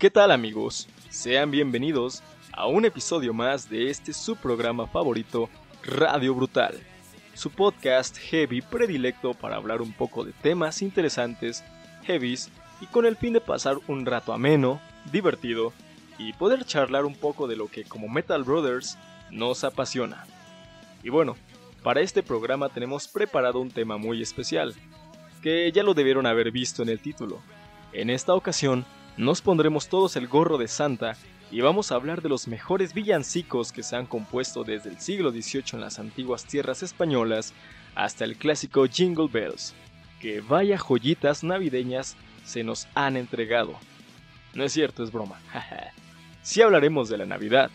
¿Qué tal amigos? Sean bienvenidos a un episodio más de este su programa favorito, Radio Brutal, su podcast heavy predilecto para hablar un poco de temas interesantes, heavies y con el fin de pasar un rato ameno, divertido y poder charlar un poco de lo que como Metal Brothers nos apasiona. Y bueno, para este programa tenemos preparado un tema muy especial, que ya lo debieron haber visto en el título. En esta ocasión nos pondremos todos el gorro de Santa y vamos a hablar de los mejores villancicos que se han compuesto desde el siglo XVIII en las antiguas tierras españolas hasta el clásico Jingle Bells, que vaya joyitas navideñas se nos han entregado. No es cierto, es broma. sí hablaremos de la Navidad,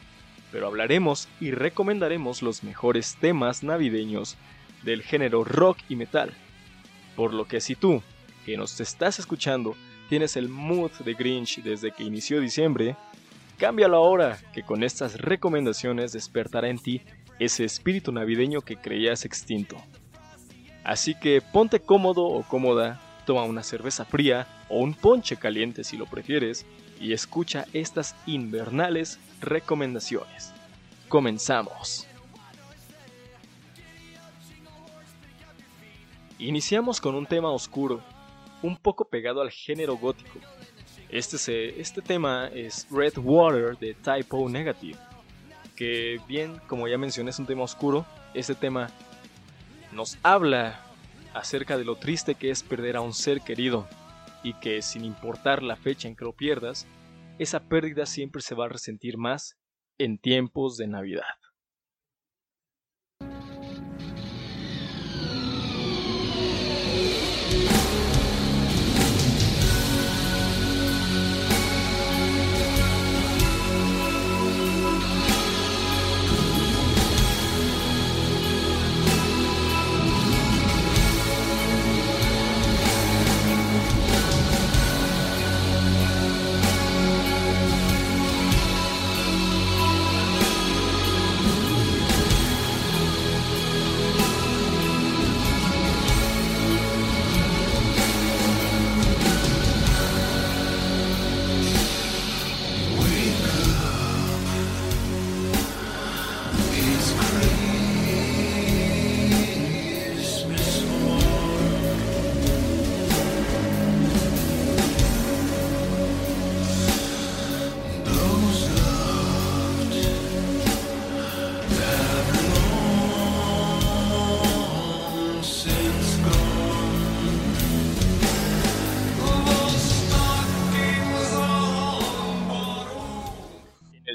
pero hablaremos y recomendaremos los mejores temas navideños del género rock y metal. Por lo que si tú, que nos estás escuchando, tienes el mood de Grinch desde que inició diciembre, cámbialo ahora, que con estas recomendaciones despertará en ti ese espíritu navideño que creías extinto. Así que ponte cómodo o cómoda, toma una cerveza fría o un ponche caliente si lo prefieres y escucha estas invernales recomendaciones. Comenzamos. Iniciamos con un tema oscuro un poco pegado al género gótico. Este, se, este tema es Red Water de Typo Negative, que bien, como ya mencioné, es un tema oscuro. Este tema nos habla acerca de lo triste que es perder a un ser querido y que sin importar la fecha en que lo pierdas, esa pérdida siempre se va a resentir más en tiempos de Navidad.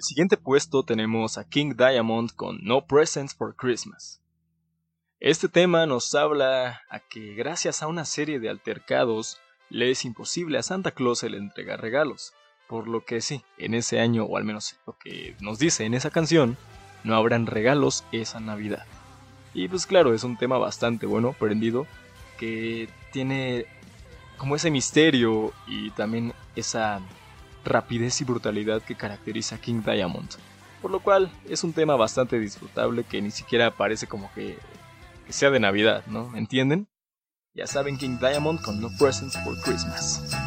Siguiente puesto tenemos a King Diamond con No Presents for Christmas. Este tema nos habla a que gracias a una serie de altercados le es imposible a Santa Claus el entregar regalos, por lo que sí, en ese año, o al menos lo que nos dice en esa canción, no habrán regalos esa Navidad. Y pues claro, es un tema bastante bueno, prendido, que tiene como ese misterio y también esa rapidez y brutalidad que caracteriza a King Diamond. Por lo cual es un tema bastante disfrutable que ni siquiera parece como que, que sea de Navidad, ¿no? ¿Entienden? Ya saben King Diamond con No Presents for Christmas.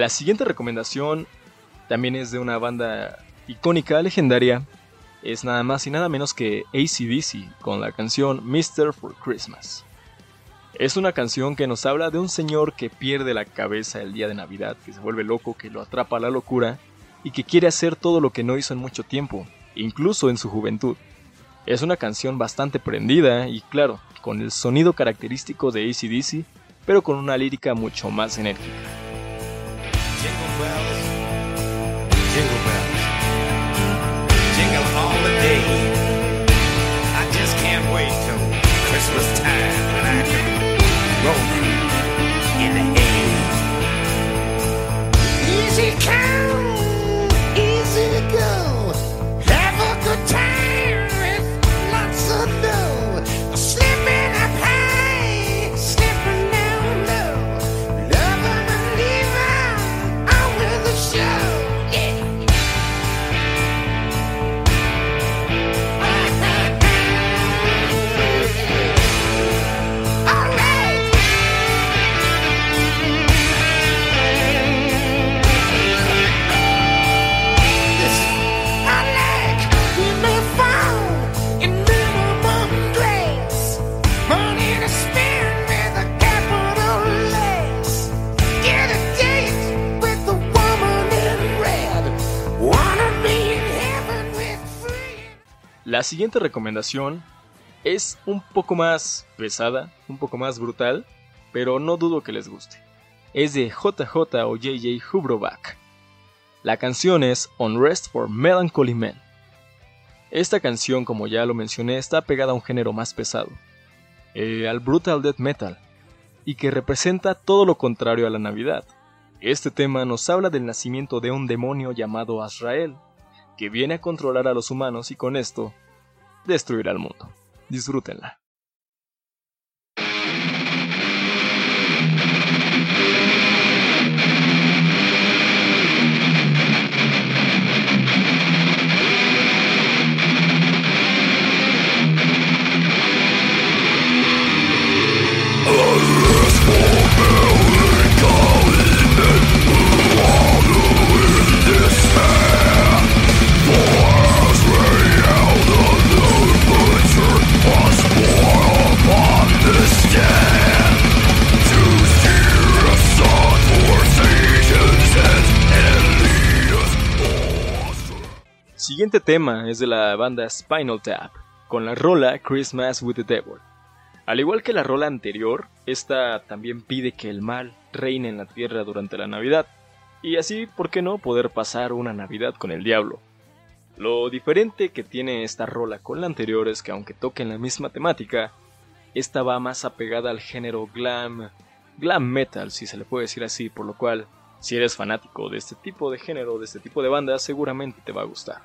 La siguiente recomendación también es de una banda icónica, legendaria, es nada más y nada menos que ACDC con la canción Mr. for Christmas. Es una canción que nos habla de un señor que pierde la cabeza el día de Navidad, que se vuelve loco, que lo atrapa la locura y que quiere hacer todo lo que no hizo en mucho tiempo, incluso en su juventud. Es una canción bastante prendida y claro, con el sonido característico de ACDC, pero con una lírica mucho más enérgica. Jingle bells. La siguiente recomendación es un poco más pesada, un poco más brutal, pero no dudo que les guste. Es de JJ o JJ Hubrovac. La canción es Unrest for Melancholy Men. Esta canción, como ya lo mencioné, está pegada a un género más pesado, eh, al brutal death metal, y que representa todo lo contrario a la Navidad. Este tema nos habla del nacimiento de un demonio llamado Azrael, que viene a controlar a los humanos y con esto destruir al mundo. Disfrútenla. Siguiente tema es de la banda Spinal Tap, con la rola Christmas with the Devil. Al igual que la rola anterior, esta también pide que el mal reine en la tierra durante la Navidad, y así, ¿por qué no?, poder pasar una Navidad con el diablo. Lo diferente que tiene esta rola con la anterior es que aunque toquen la misma temática, esta va más apegada al género glam, glam metal, si se le puede decir así, por lo cual, si eres fanático de este tipo de género, de este tipo de banda, seguramente te va a gustar.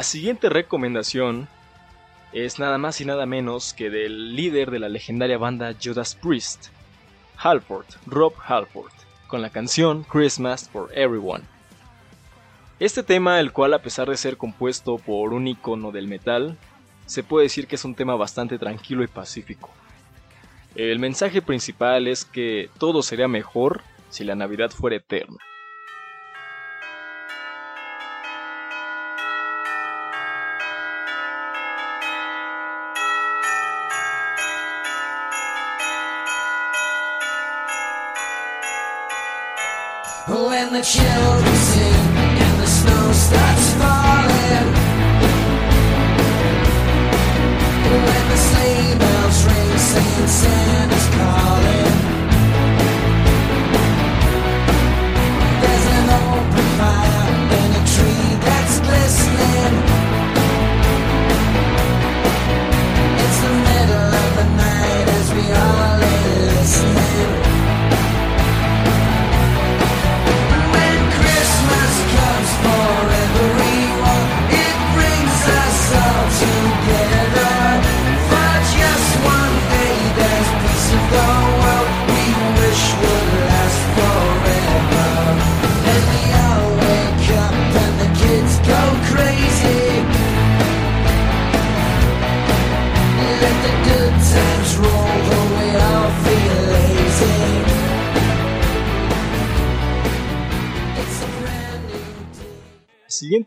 La siguiente recomendación es nada más y nada menos que del líder de la legendaria banda Judas Priest, Halford, Rob Halford, con la canción Christmas for Everyone. Este tema, el cual a pesar de ser compuesto por un icono del metal, se puede decir que es un tema bastante tranquilo y pacífico. El mensaje principal es que todo sería mejor si la Navidad fuera eterna.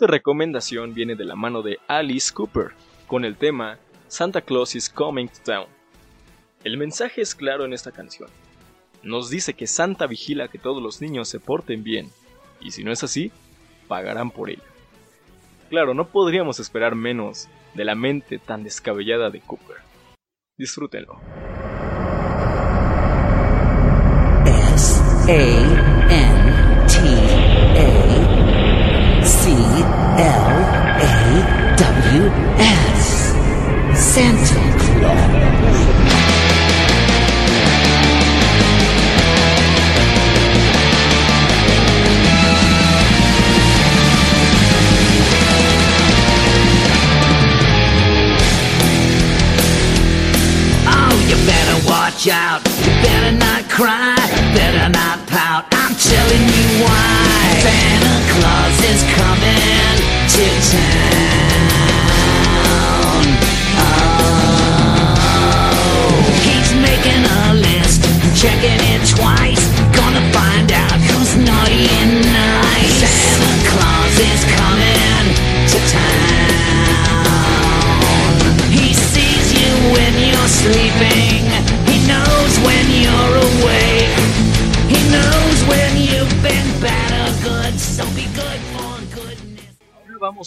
Recomendación viene de la mano de Alice Cooper, con el tema Santa Claus is Coming to Town. El mensaje es claro en esta canción. Nos dice que Santa vigila que todos los niños se porten bien, y si no es así, pagarán por ello. Claro, no podríamos esperar menos de la mente tan descabellada de Cooper. Disfrútenlo. S A S. Santa Claus. Oh, you better watch out. You better not cry. Better not pout. I'm telling you why. Santa Claus is coming to town.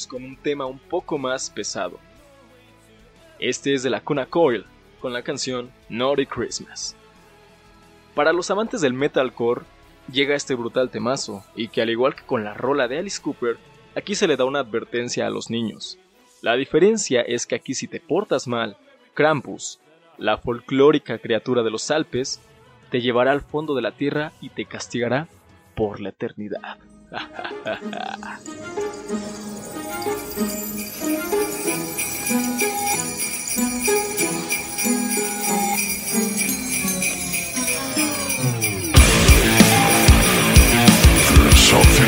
Con un tema un poco más pesado. Este es de la Cuna Coil, con la canción Naughty Christmas. Para los amantes del metalcore, llega este brutal temazo, y que al igual que con la rola de Alice Cooper, aquí se le da una advertencia a los niños. La diferencia es que aquí si te portas mal, Krampus, la folclórica criatura de los Alpes, te llevará al fondo de la tierra y te castigará por la eternidad. Showtime.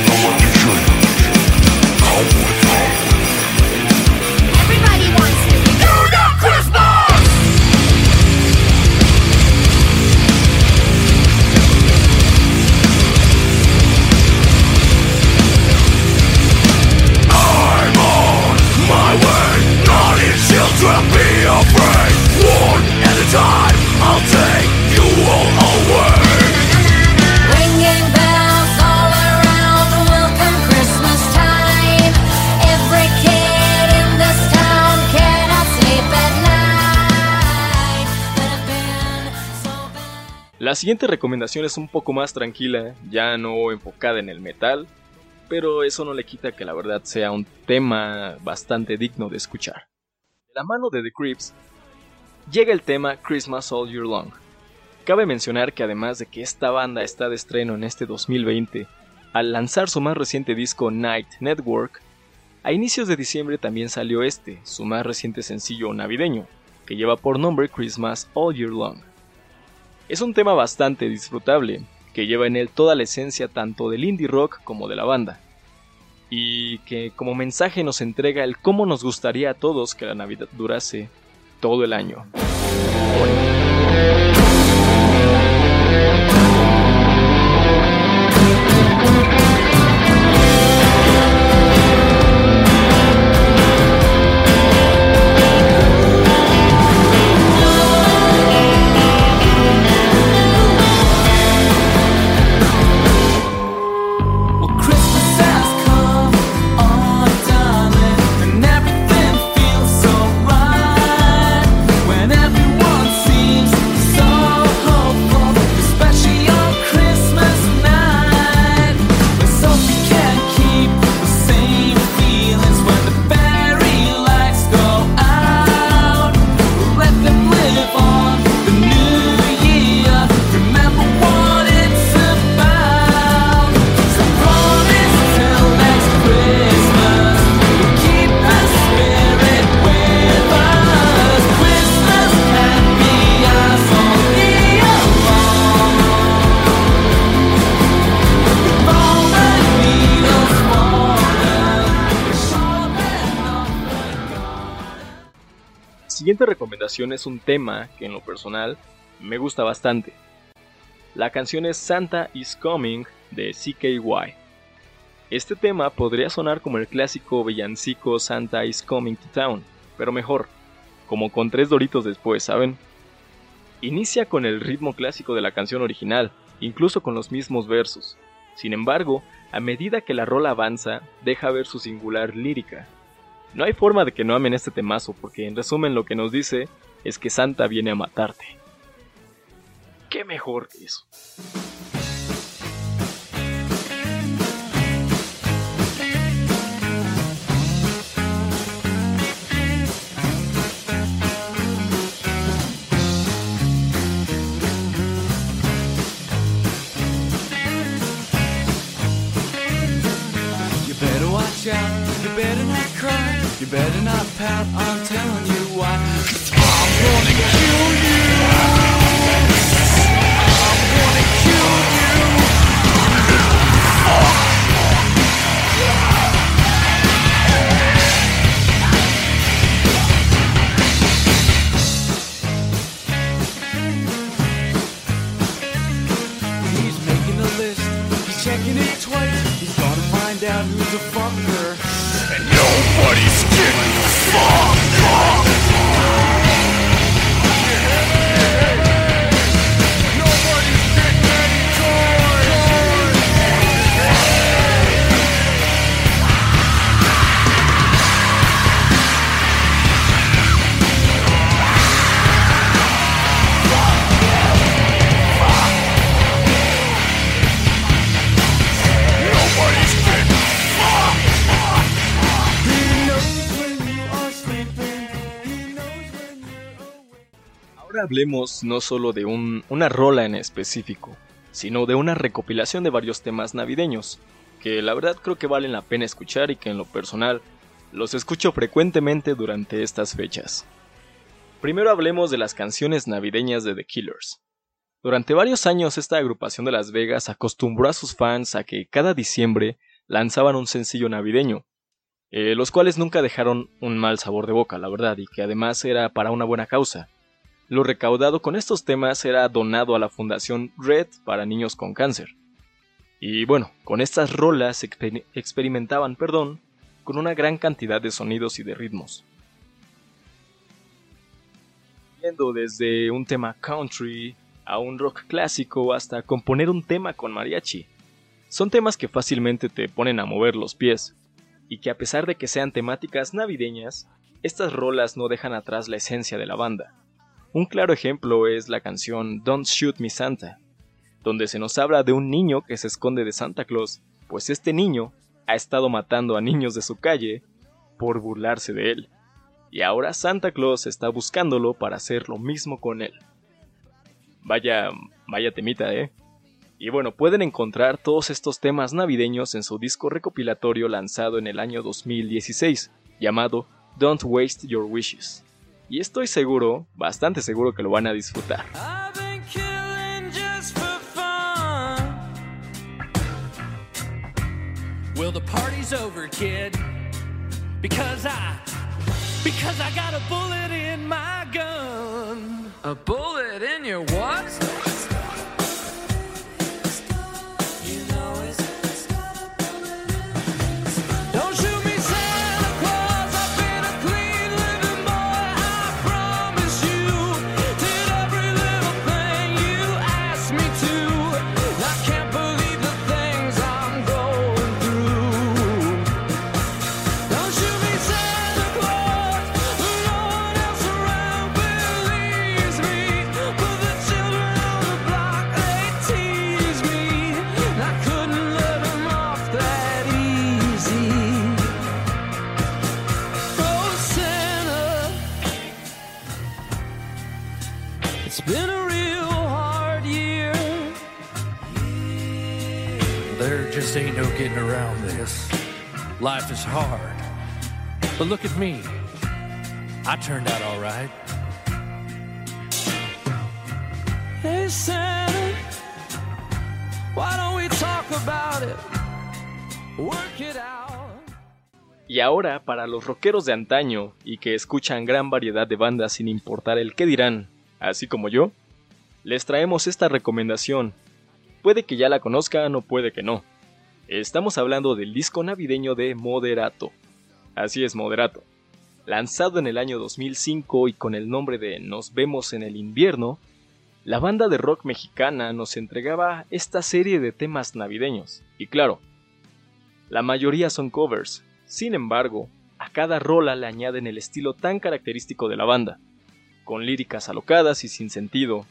La siguiente recomendación es un poco más tranquila, ya no enfocada en el metal, pero eso no le quita que la verdad sea un tema bastante digno de escuchar. De la mano de The Creeps, llega el tema Christmas All Year Long. Cabe mencionar que además de que esta banda está de estreno en este 2020, al lanzar su más reciente disco Night Network, a inicios de diciembre también salió este, su más reciente sencillo navideño, que lleva por nombre Christmas All Year Long. Es un tema bastante disfrutable, que lleva en él toda la esencia tanto del indie rock como de la banda, y que como mensaje nos entrega el cómo nos gustaría a todos que la Navidad durase todo el año. Recomendación es un tema que en lo personal me gusta bastante. La canción es Santa is Coming de CKY. Este tema podría sonar como el clásico villancico Santa is Coming to Town, pero mejor, como con tres doritos después, ¿saben? Inicia con el ritmo clásico de la canción original, incluso con los mismos versos. Sin embargo, a medida que la rola avanza, deja ver su singular lírica. No hay forma de que no amen este temazo, porque en resumen lo que nos dice es que Santa viene a matarte. ¿Qué mejor que eso? You better not pout, I'm telling you why. I'm gonna kill you. Ahora hablemos no solo de un- una rola en específico, sino de una recopilación de varios temas navideños, que la verdad creo que valen la pena escuchar y que en lo personal los escucho frecuentemente durante estas fechas. Primero hablemos de las canciones navideñas de The Killers. Durante varios años esta agrupación de Las Vegas acostumbró a sus fans a que cada diciembre lanzaban un sencillo navideño, eh, los cuales nunca dejaron un mal sabor de boca, la verdad, y que además era para una buena causa. Lo recaudado con estos temas era donado a la Fundación Red para niños con cáncer. Y bueno, con estas rolas exper- experimentaban, perdón, con una gran cantidad de sonidos y de ritmos. Yendo desde un tema country a un rock clásico hasta componer un tema con mariachi. Son temas que fácilmente te ponen a mover los pies, y que a pesar de que sean temáticas navideñas, estas rolas no dejan atrás la esencia de la banda. Un claro ejemplo es la canción Don't Shoot Me Santa, donde se nos habla de un niño que se esconde de Santa Claus, pues este niño ha estado matando a niños de su calle por burlarse de él. Y ahora Santa Claus está buscándolo para hacer lo mismo con él. Vaya, vaya temita, ¿eh? Y bueno, pueden encontrar todos estos temas navideños en su disco recopilatorio lanzado en el año 2016, llamado Don't Waste Your Wishes. Y estoy seguro, bastante seguro que lo van a disfrutar. Well, the party's over, kid. Because I, because I got a bullet in my gun. A bullet in your what? It's been a real hard year. There just ain't no getting around this. Life is hard. But look at me. I turned out all right. Hey, Santa, why don't we talk about it? Work it out. Y ahora, para los rockeros de antaño y que escuchan gran variedad de bandas sin importar el qué dirán, así como yo, les traemos esta recomendación. Puede que ya la conozcan o puede que no. Estamos hablando del disco navideño de Moderato. Así es, Moderato. Lanzado en el año 2005 y con el nombre de Nos vemos en el invierno, la banda de rock mexicana nos entregaba esta serie de temas navideños. Y claro, la mayoría son covers. Sin embargo, a cada rola le añaden el estilo tan característico de la banda, con líricas alocadas y sin sentido,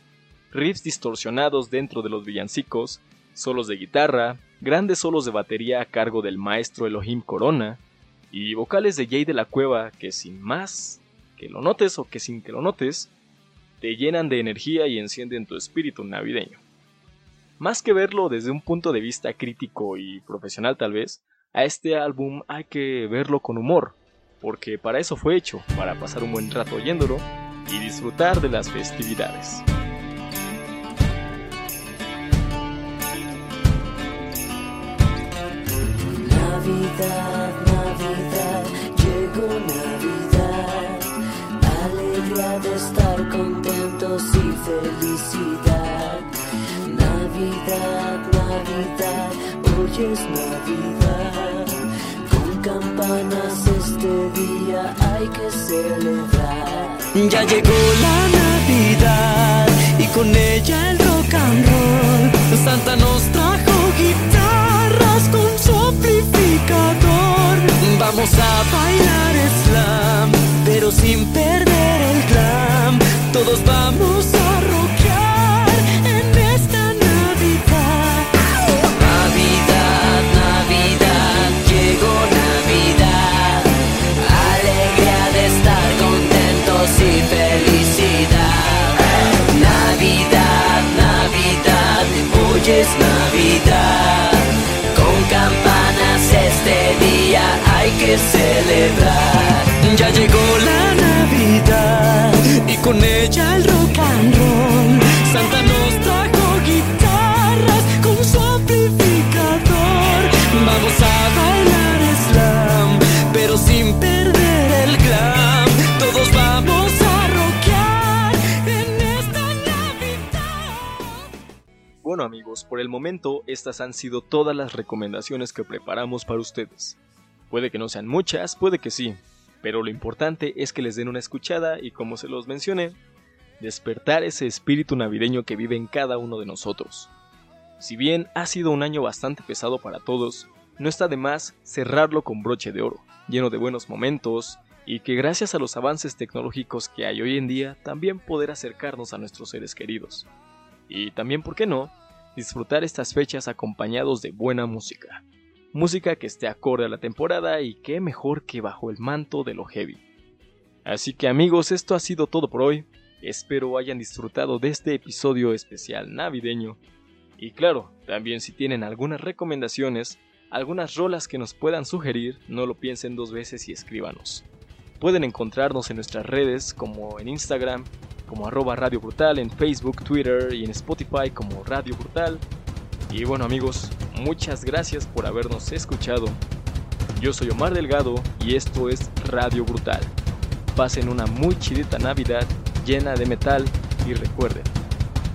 riffs distorsionados dentro de los villancicos, solos de guitarra, grandes solos de batería a cargo del maestro Elohim Corona, y vocales de Jay de la Cueva que sin más que lo notes o que sin que lo notes, te llenan de energía y encienden tu espíritu navideño. Más que verlo desde un punto de vista crítico y profesional tal vez, a este álbum hay que verlo con humor, porque para eso fue hecho, para pasar un buen rato oyéndolo y disfrutar de las festividades. Navidad, Navidad, llegó Navidad, alegría de estar contentos y felicidad. Navidad, Navidad, hoy es Navidad, campanas este día hay que celebrar. Ya llegó la Navidad y con ella el rock and roll. Santa nos trajo guitarras con su amplificador. Vamos a bailar slam, pero sin perder el glam. Todos vamos a Ya llegó la Navidad y con ella el rock and roll. Santa nos trajo guitarras con su amplificador. Vamos a bailar slam, pero sin perder el glam. Todos vamos a rockear en esta Navidad. Bueno amigos, por el momento estas han sido todas las recomendaciones que preparamos para ustedes. Puede que no sean muchas, puede que sí, pero lo importante es que les den una escuchada y como se los mencioné, despertar ese espíritu navideño que vive en cada uno de nosotros. Si bien ha sido un año bastante pesado para todos, no está de más cerrarlo con broche de oro, lleno de buenos momentos, y que gracias a los avances tecnológicos que hay hoy en día, también poder acercarnos a nuestros seres queridos. Y también, ¿por qué no?, disfrutar estas fechas acompañados de buena música. Música que esté acorde a la temporada y qué mejor que bajo el manto de lo heavy. Así que amigos, esto ha sido todo por hoy. Espero hayan disfrutado de este episodio especial navideño. Y claro, también si tienen algunas recomendaciones, algunas rolas que nos puedan sugerir, no lo piensen dos veces y escríbanos. Pueden encontrarnos en nuestras redes como en Instagram, como arroba Radio Brutal, en Facebook, Twitter y en Spotify como Radio Brutal. Y bueno amigos, muchas gracias por habernos escuchado. Yo soy Omar Delgado y esto es Radio Brutal. Pasen una muy chidita Navidad llena de metal y recuerden,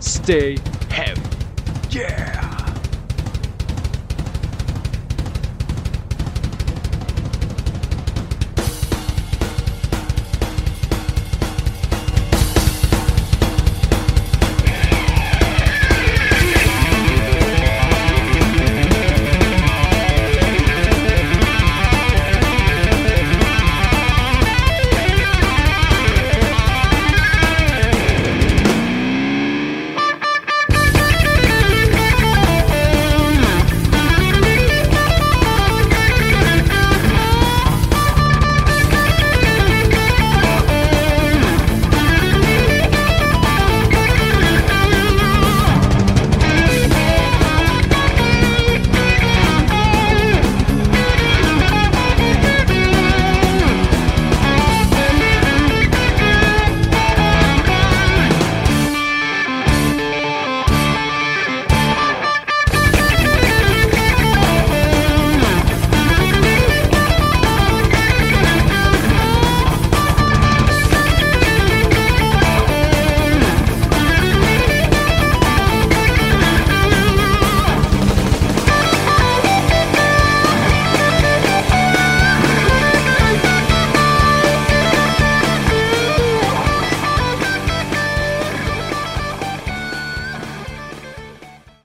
stay heavy. Yeah.